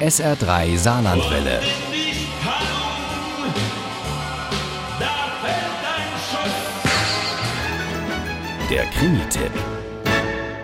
SR3 Saarlandwelle. Der Krimi-Tipp.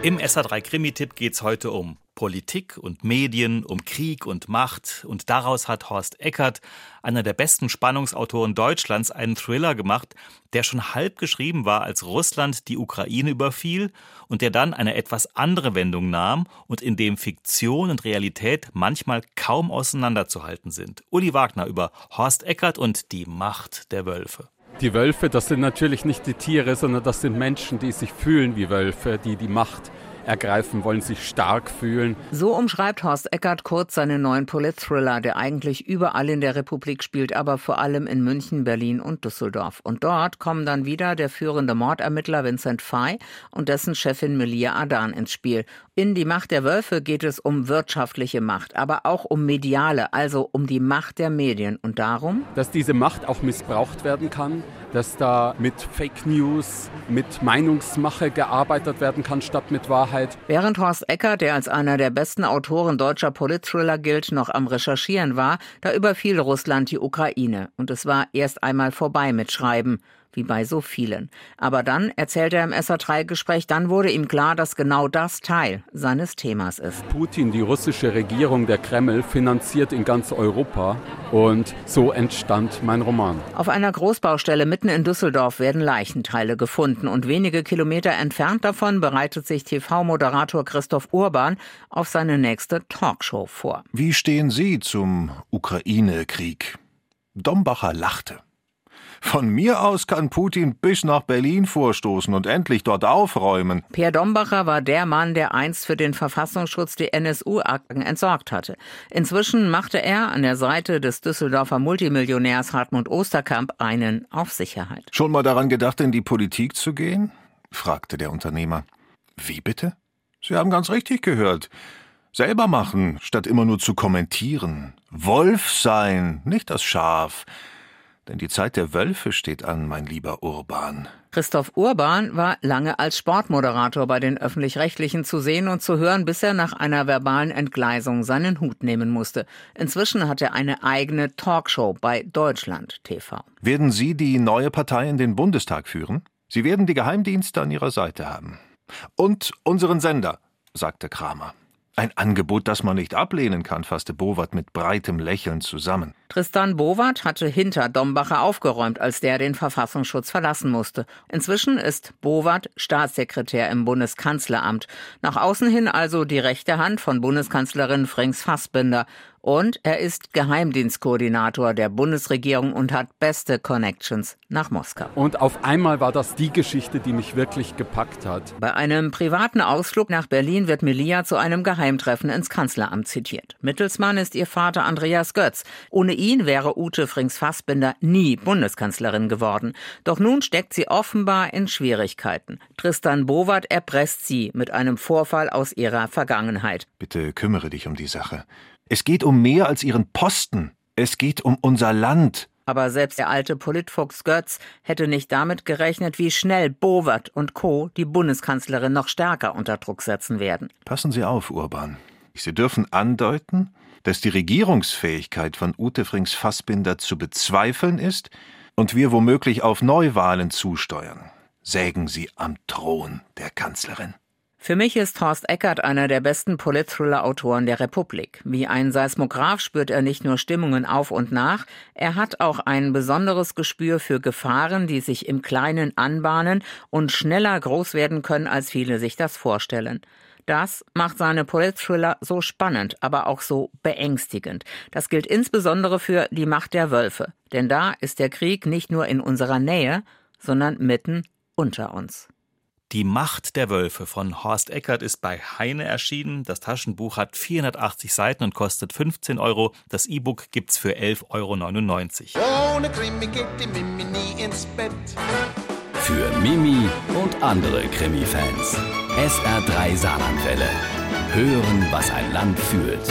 Im SA3 Krimi-Tipp geht es heute um Politik und Medien, um Krieg und Macht. Und daraus hat Horst Eckert, einer der besten Spannungsautoren Deutschlands, einen Thriller gemacht, der schon halb geschrieben war, als Russland die Ukraine überfiel und der dann eine etwas andere Wendung nahm und in dem Fiktion und Realität manchmal kaum auseinanderzuhalten sind. Uli Wagner über Horst Eckert und die Macht der Wölfe. Die Wölfe, das sind natürlich nicht die Tiere, sondern das sind Menschen, die sich fühlen wie Wölfe, die die Macht ergreifen wollen, sich stark fühlen. So umschreibt Horst Eckert kurz seinen neuen Polit-Thriller, der eigentlich überall in der Republik spielt, aber vor allem in München, Berlin und Düsseldorf. Und dort kommen dann wieder der führende Mordermittler Vincent Fay und dessen Chefin Melia Adan ins Spiel. In Die Macht der Wölfe geht es um wirtschaftliche Macht, aber auch um mediale, also um die Macht der Medien und darum, dass diese Macht auch missbraucht werden kann, dass da mit Fake News, mit Meinungsmache gearbeitet werden kann statt mit Wahrheit. Während Horst Ecker, der als einer der besten Autoren deutscher Politthriller gilt, noch am Recherchieren war, da überfiel Russland die Ukraine. Und es war erst einmal vorbei mit Schreiben wie bei so vielen. Aber dann, erzählt er im SA3-Gespräch, dann wurde ihm klar, dass genau das Teil seines Themas ist. Putin, die russische Regierung, der Kreml, finanziert in ganz Europa und so entstand mein Roman. Auf einer Großbaustelle mitten in Düsseldorf werden Leichenteile gefunden und wenige Kilometer entfernt davon bereitet sich TV-Moderator Christoph Urban auf seine nächste Talkshow vor. Wie stehen Sie zum Ukraine-Krieg? Dombacher lachte. Von mir aus kann Putin bis nach Berlin vorstoßen und endlich dort aufräumen. Per Dombacher war der Mann, der einst für den Verfassungsschutz die NSU-Akten entsorgt hatte. Inzwischen machte er an der Seite des Düsseldorfer Multimillionärs Hartmut Osterkamp einen auf Sicherheit. Schon mal daran gedacht, in die Politik zu gehen? fragte der Unternehmer. Wie bitte? Sie haben ganz richtig gehört. Selber machen, statt immer nur zu kommentieren. Wolf sein, nicht das Schaf. Denn die Zeit der Wölfe steht an, mein lieber Urban. Christoph Urban war lange als Sportmoderator bei den öffentlich-rechtlichen zu sehen und zu hören, bis er nach einer verbalen Entgleisung seinen Hut nehmen musste. Inzwischen hat er eine eigene Talkshow bei Deutschland TV. Werden Sie die neue Partei in den Bundestag führen? Sie werden die Geheimdienste an Ihrer Seite haben. Und unseren Sender, sagte Kramer. Ein Angebot, das man nicht ablehnen kann, fasste Bowat mit breitem Lächeln zusammen. Tristan Bowat hatte hinter Dombacher aufgeräumt, als der den Verfassungsschutz verlassen musste. Inzwischen ist Bowat Staatssekretär im Bundeskanzleramt. Nach außen hin also die rechte Hand von Bundeskanzlerin Frings Fassbinder. Und er ist Geheimdienstkoordinator der Bundesregierung und hat beste Connections nach Moskau. Und auf einmal war das die Geschichte, die mich wirklich gepackt hat. Bei einem privaten Ausflug nach Berlin wird Melia zu einem Geheimtreffen ins Kanzleramt zitiert. Mittelsmann ist ihr Vater Andreas Götz. Ohne ihn wäre Ute Frings-Fassbinder nie Bundeskanzlerin geworden. Doch nun steckt sie offenbar in Schwierigkeiten. Tristan Bowart erpresst sie mit einem Vorfall aus ihrer Vergangenheit. Bitte kümmere dich um die Sache. Es geht um mehr als ihren Posten. Es geht um unser Land. Aber selbst der alte Politfuchs Götz hätte nicht damit gerechnet, wie schnell Bowert und Co. die Bundeskanzlerin noch stärker unter Druck setzen werden. Passen Sie auf, Urban. Sie dürfen andeuten, dass die Regierungsfähigkeit von Ute Frings Fassbinder zu bezweifeln ist und wir womöglich auf Neuwahlen zusteuern. Sägen Sie am Thron der Kanzlerin. Für mich ist Horst Eckert einer der besten Polit-Thriller-Autoren der Republik. Wie ein Seismograph spürt er nicht nur Stimmungen auf und nach, er hat auch ein besonderes Gespür für Gefahren, die sich im Kleinen anbahnen und schneller groß werden können, als viele sich das vorstellen. Das macht seine Polit-Thriller so spannend, aber auch so beängstigend. Das gilt insbesondere für Die Macht der Wölfe. Denn da ist der Krieg nicht nur in unserer Nähe, sondern mitten unter uns. Die Macht der Wölfe von Horst Eckert ist bei Heine erschienen. Das Taschenbuch hat 480 Seiten und kostet 15 Euro. Das E-Book gibt's für 11,99 Euro. Ohne Krimi geht die Mimi nie ins Bett. Für Mimi und andere Krimi-Fans. SR3 Saarlandwelle. Hören, was ein Land fühlt.